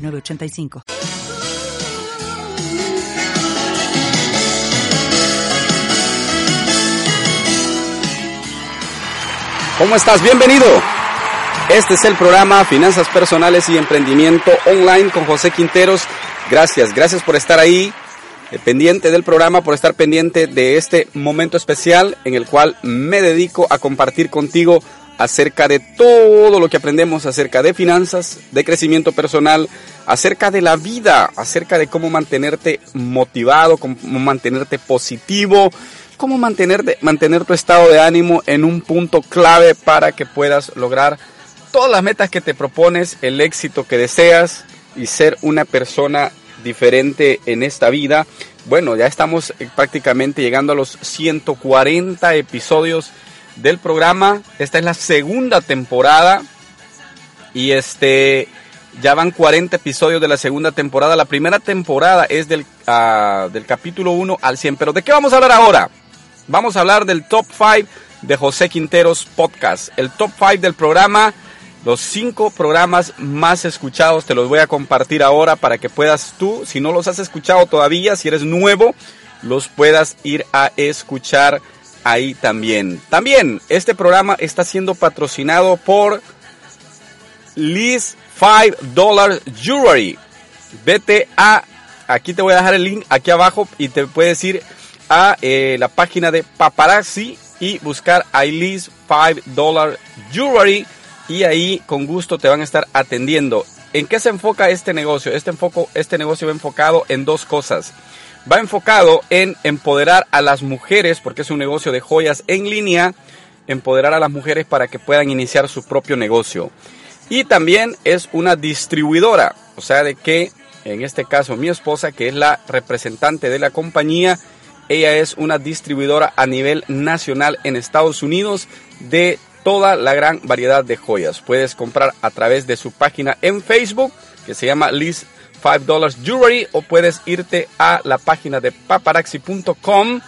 906985. ¿Cómo estás? Bienvenido. Este es el programa Finanzas Personales y Emprendimiento Online con José Quinteros. Gracias, gracias por estar ahí, eh, pendiente del programa, por estar pendiente de este momento especial en el cual me dedico a compartir contigo acerca de todo lo que aprendemos acerca de finanzas, de crecimiento personal, acerca de la vida, acerca de cómo mantenerte motivado, cómo mantenerte positivo, cómo mantener, tu estado de ánimo en un punto clave para que puedas lograr todas las metas que te propones, el éxito que deseas y ser una persona diferente en esta vida. Bueno, ya estamos eh, prácticamente llegando a los 140 episodios del programa. Esta es la segunda temporada y este ya van 40 episodios de la segunda temporada. La primera temporada es del, uh, del capítulo 1 al 100. Pero ¿de qué vamos a hablar ahora? Vamos a hablar del top 5 de José Quinteros Podcast. El top 5 del programa, los 5 programas más escuchados, te los voy a compartir ahora para que puedas tú, si no los has escuchado todavía, si eres nuevo, los puedas ir a escuchar ahí también. También este programa está siendo patrocinado por Liz 5 Dollar Jewelry. Vete a, aquí te voy a dejar el link aquí abajo y te puedes ir a eh, la página de Paparazzi y buscar Liz 5 Dollar Jewelry y ahí con gusto te van a estar atendiendo. ¿En qué se enfoca este negocio? Este, enfoco, este negocio va enfocado en dos cosas. Va enfocado en empoderar a las mujeres, porque es un negocio de joyas en línea, empoderar a las mujeres para que puedan iniciar su propio negocio. Y también es una distribuidora, o sea, de que en este caso mi esposa, que es la representante de la compañía, ella es una distribuidora a nivel nacional en Estados Unidos de toda la gran variedad de joyas. Puedes comprar a través de su página en Facebook, que se llama Liz 5 Dollars Jewelry, o puedes irte a la página de paparazzi.com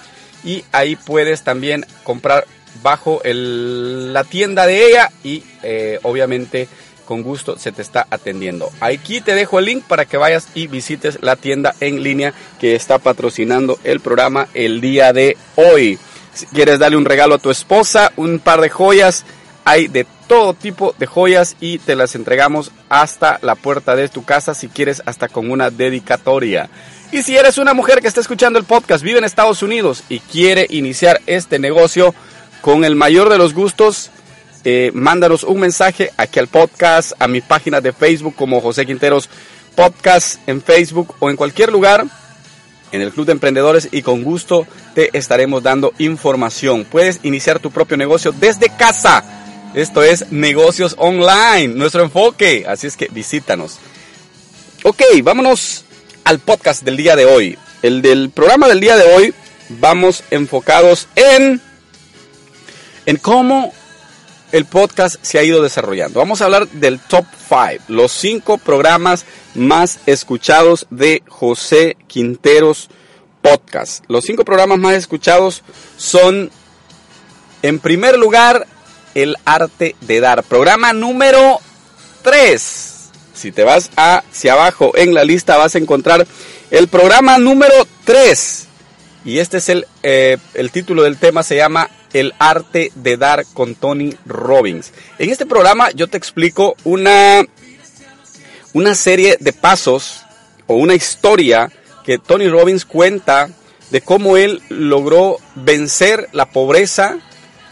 y ahí puedes también comprar bajo la tienda de ella y eh, obviamente con gusto se te está atendiendo. Aquí te dejo el link para que vayas y visites la tienda en línea que está patrocinando el programa el día de hoy. Si quieres darle un regalo a tu esposa, un par de joyas, hay de todo tipo de joyas y te las entregamos hasta la puerta de tu casa si quieres hasta con una dedicatoria. Y si eres una mujer que está escuchando el podcast, vive en Estados Unidos y quiere iniciar este negocio con el mayor de los gustos, eh, mándanos un mensaje aquí al podcast, a mi página de Facebook como José Quinteros Podcast en Facebook o en cualquier lugar en el Club de Emprendedores y con gusto te estaremos dando información. Puedes iniciar tu propio negocio desde casa. Esto es negocios online, nuestro enfoque. Así es que visítanos. Ok, vámonos al podcast del día de hoy. El del programa del día de hoy vamos enfocados en, en cómo el podcast se ha ido desarrollando. Vamos a hablar del top 5, los 5 programas más escuchados de José Quinteros Podcast. Los 5 programas más escuchados son, en primer lugar, El Arte de Dar. Programa número 3. Si te vas hacia abajo en la lista vas a encontrar el programa número 3. Y este es el, eh, el título del tema, se llama el arte de dar con Tony Robbins. En este programa yo te explico una, una serie de pasos o una historia que Tony Robbins cuenta de cómo él logró vencer la pobreza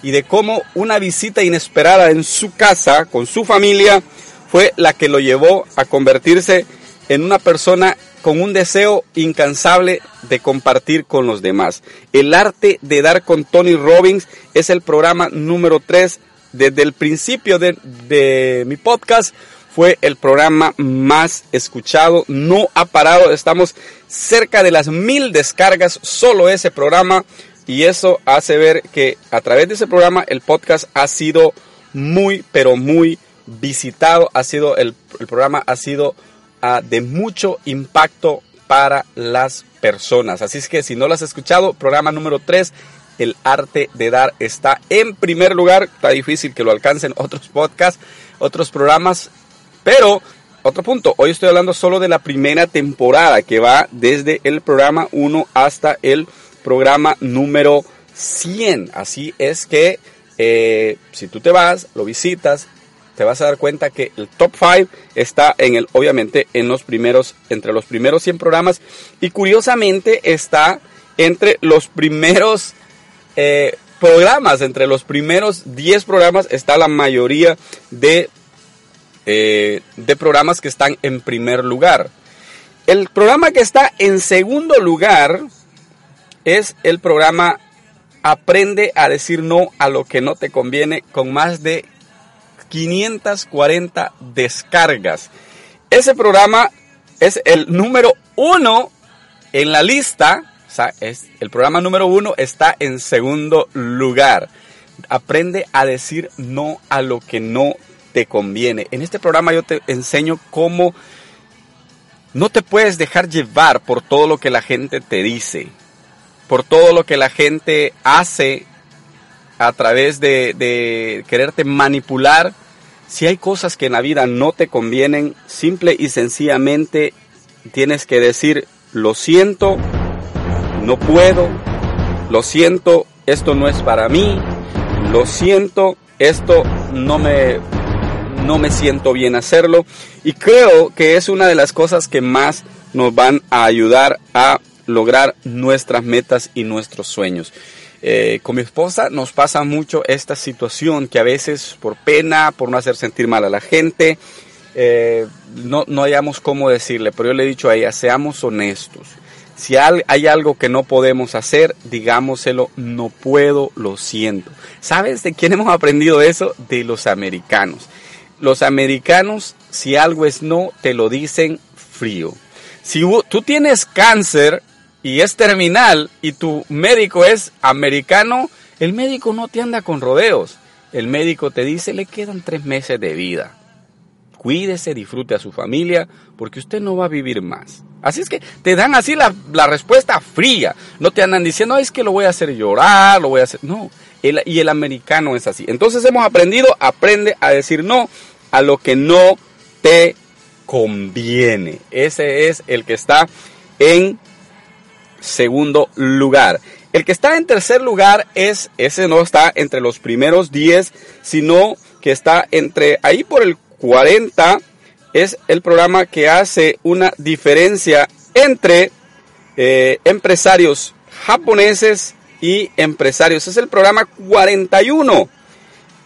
y de cómo una visita inesperada en su casa con su familia fue la que lo llevó a convertirse en una persona con un deseo incansable de compartir con los demás. El arte de dar con Tony Robbins es el programa número 3 desde el principio de, mi podcast. fue el programa más escuchado, no ha parado, estamos cerca de las mil descargas, solo ese programa, y eso hace ver que a través de ese programa el podcast ha sido muy, pero muy visitado, ha sido el, programa ha sido uh, de mucho impacto para las personas. Así es que si no lo has escuchado, programa número 3, el arte de dar está en primer lugar. Está difícil que lo alcancen otros podcasts, otros programas, pero otro punto, hoy estoy hablando solo de la primera temporada que va desde el programa 1 hasta el programa número 100. Así es que eh, si tú te vas, lo visitas, te vas a dar cuenta que el top 5 está en el, obviamente, en los primeros, entre los primeros 100 programas y curiosamente está entre los primeros eh, programas, entre los primeros 10 programas está la mayoría de eh, de programas que están en primer lugar. El programa que está en segundo lugar es el programa Aprende a decir no a lo que no te conviene con más de 540 descargas. Ese programa es el número uno en la lista. Es, el programa número uno está en segundo lugar. Aprende a decir no a lo que no te conviene. En este programa yo te enseño cómo no te puedes dejar llevar por todo lo que la gente te dice, por todo lo que la gente hace a través de, quererte manipular. Si hay cosas que en la vida no te convienen, simple y sencillamente tienes que decir, lo siento, no puedo, lo siento, esto no es para mí, lo siento, esto no me no me siento bien hacerlo y creo que es una de las cosas que más nos van a ayudar a lograr nuestras metas y nuestros sueños. Eh, con mi esposa nos pasa mucho esta situación que a veces por pena, por no hacer sentir mal a la gente, eh, no, no hayamos cómo decirle, pero yo le he dicho a ella, seamos honestos. Si hay algo que no podemos hacer, digámoselo, no puedo, lo siento. ¿Sabes de quién hemos aprendido eso? De los americanos. Los americanos, si algo es no, te lo dicen frío. Si tú tienes cáncer y es terminal y tu médico es americano, el médico no te anda con rodeos. El médico te dice, le quedan tres meses de vida. Cuídese, disfrute a su familia, porque usted no va a vivir más. Así es que te dan así la, respuesta fría. No te andan diciendo, es que lo voy a hacer llorar, lo voy a hacer. No, y el americano es así. Entonces hemos aprendido, aprende a decir no a lo que no te conviene. Ese es el que está en segundo lugar. El que está en tercer lugar es, ese no está entre los primeros 10, sino que está entre ahí por el 40. Es el programa que hace una diferencia entre eh, empresarios japoneses y empresarios. Es el programa 41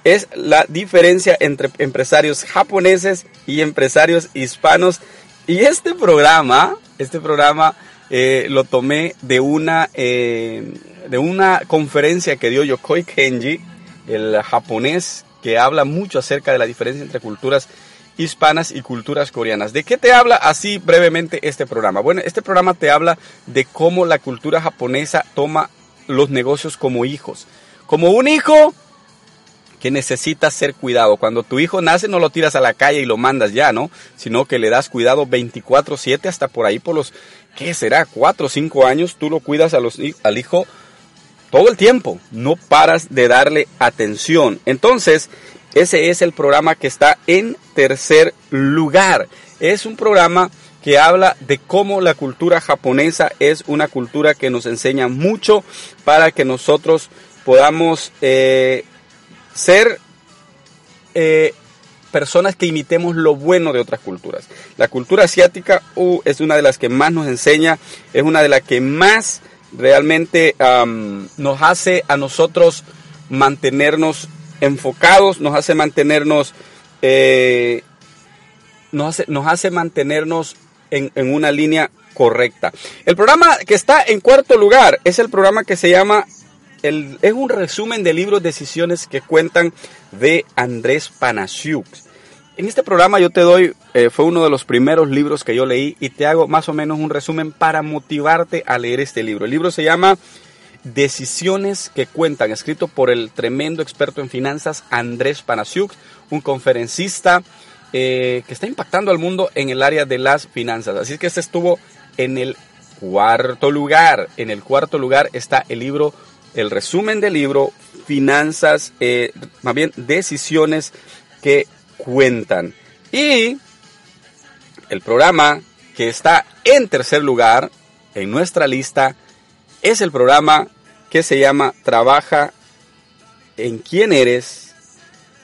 es la diferencia entre empresarios japoneses y empresarios hispanos. Y este programa, este programa eh, lo tomé de una, eh, de una conferencia que dio Yokoi Kenji, el japonés que habla mucho acerca de la diferencia entre culturas hispanas y culturas coreanas. ¿De qué te habla así brevemente este programa? Bueno, este programa te habla de cómo la cultura japonesa toma los negocios como hijos. Como un hijo que necesita ser cuidado. Cuando tu hijo nace no lo tiras a la calle y lo mandas ya, ¿no? Sino que le das cuidado 24/7 hasta por ahí por los, ¿qué será? 4 o 5 años, tú lo cuidas a los, al hijo todo el tiempo, no paras de darle atención. Entonces, ese es el programa que está en tercer lugar. Es un programa que habla de cómo la cultura japonesa es una cultura que nos enseña mucho para que nosotros podamos eh, ser eh, personas que imitemos lo bueno de otras culturas. La cultura asiática uh, es una de las que más nos enseña, es una de las que más realmente nos hace a nosotros mantenernos enfocados, nos hace mantenernos, eh, nos, hace, nos hace mantenernos en, en una línea correcta. El programa que está en cuarto lugar es el programa que se llama es un resumen de libros decisiones que cuentan de Andrés Panasiuk. En este programa yo te doy, eh, fue uno de los primeros libros que yo leí y te hago más o menos un resumen para motivarte a leer este libro. El libro se llama Decisiones que cuentan, escrito por el tremendo experto en finanzas Andrés Panasiuk, un conferencista eh, que está impactando al mundo en el área de las finanzas. Así que este estuvo en el cuarto lugar. En el cuarto lugar está el libro, el resumen del libro, Finanzas, eh, más bien Decisiones que cuentan. Y el programa que está en tercer lugar en nuestra lista es el programa que se llama Trabaja en quién eres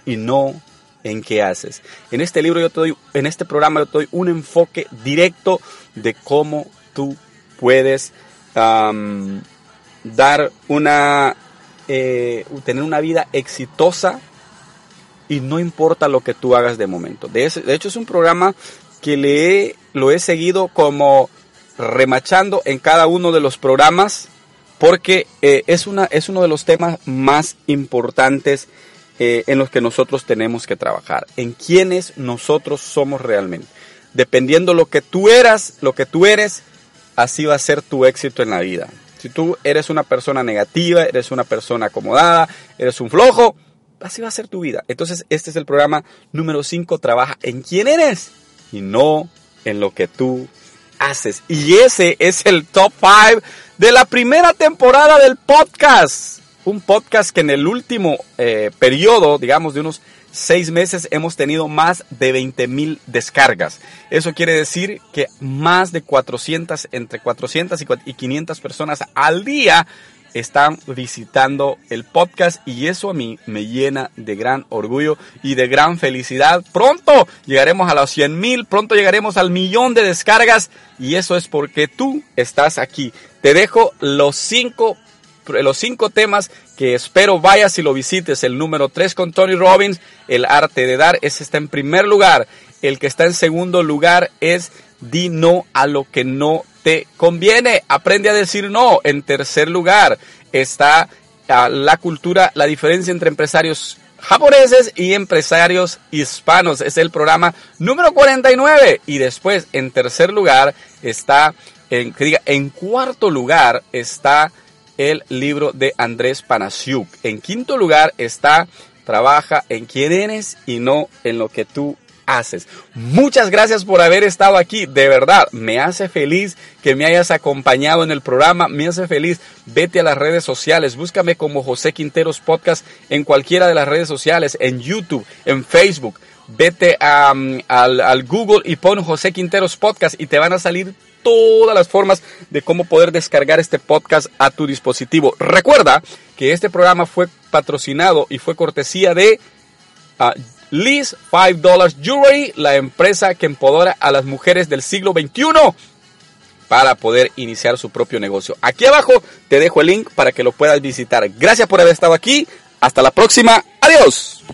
y no en qué haces. En este libro yo te doy, en este programa yo doy un enfoque directo de cómo tú puedes dar una, eh, tener una vida exitosa y no importa lo que tú hagas de momento. De, hecho, es un programa que le lo he seguido como remachando en cada uno de los programas porque eh, es, una, es uno de los temas más importantes eh, en los que nosotros tenemos que trabajar, en quiénes nosotros somos realmente. Dependiendo lo que tú eras, lo que tú eres, así va a ser tu éxito en la vida. Si tú eres una persona negativa, eres una persona acomodada, eres un flojo, así va a ser tu vida. Entonces, este es el programa número 5, trabaja en quién eres y no en lo que tú haces. Y ese es el top 5 de la primera temporada del podcast. Un podcast que en el último eh, periodo, digamos de unos seis meses, hemos tenido más de 20 mil descargas. Eso quiere decir que más de 400, entre 400 y 500 personas al día están visitando el podcast y eso a mí me llena de gran orgullo y de gran felicidad. Pronto llegaremos a los 100 mil, pronto llegaremos al millón de descargas y eso es porque tú estás aquí. Te dejo los cinco, los cinco temas que espero vayas y lo visites. El número 3 con Tony Robbins, el arte de dar, ese está en primer lugar. El que está en segundo lugar es di no a lo que no te conviene. Aprende a decir no. En tercer lugar está ah, la cultura, la diferencia entre empresarios japoneses y empresarios hispanos. Es el programa número 49. Y después, en tercer lugar, está, en, en cuarto lugar está el libro de Andrés Panasiuk. En quinto lugar está Trabaja en quién eres y no en lo que tú haces. Muchas gracias por haber estado aquí. De verdad, me hace feliz que me hayas acompañado en el programa. Me hace feliz. Vete a las redes sociales. Búscame como José Quinteros Podcast en cualquiera de las redes sociales, en YouTube, en Facebook. Vete al, al Google y pon José Quinteros Podcast y te van a salir todas las formas de cómo poder descargar este podcast a tu dispositivo. Recuerda que este programa fue patrocinado y fue cortesía de uh, Liz $5 Jewelry, la empresa que empodera a las mujeres del siglo XXI para poder iniciar su propio negocio. Aquí abajo te dejo el link para que lo puedas visitar. Gracias por haber estado aquí. Hasta la próxima. Adiós.